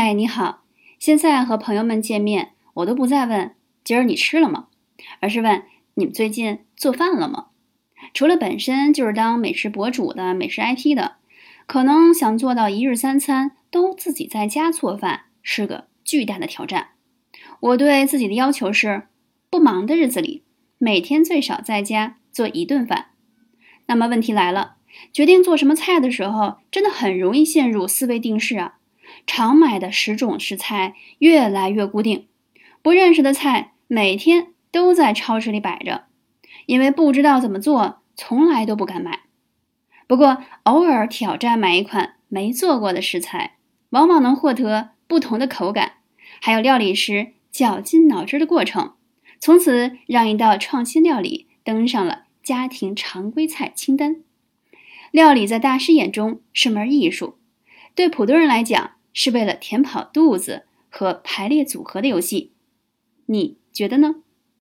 嗨，你好！现在和朋友们见面，我都不再问今儿你吃了吗，而是问你们最近做饭了吗？除了本身就是当美食博主的美食 IT 的，可能想做到一日三餐都自己在家做饭是个巨大的挑战。我对自己的要求是，不忙的日子里，每天最少在家做一顿饭。那么问题来了，决定做什么菜的时候，真的很容易陷入思维定式啊。常买的十种食材越来越固定，不认识的菜每天都在超市里摆着，因为不知道怎么做，从来都不敢买。不过偶尔挑战买一款没做过的食材，往往能获得不同的口感，还有料理时绞尽脑汁的过程，从此让一道创新料理登上了家庭常规菜清单。料理在大师眼中是门艺术，对普通人来讲。是为了填饱肚子和排列组合的游戏，你觉得呢？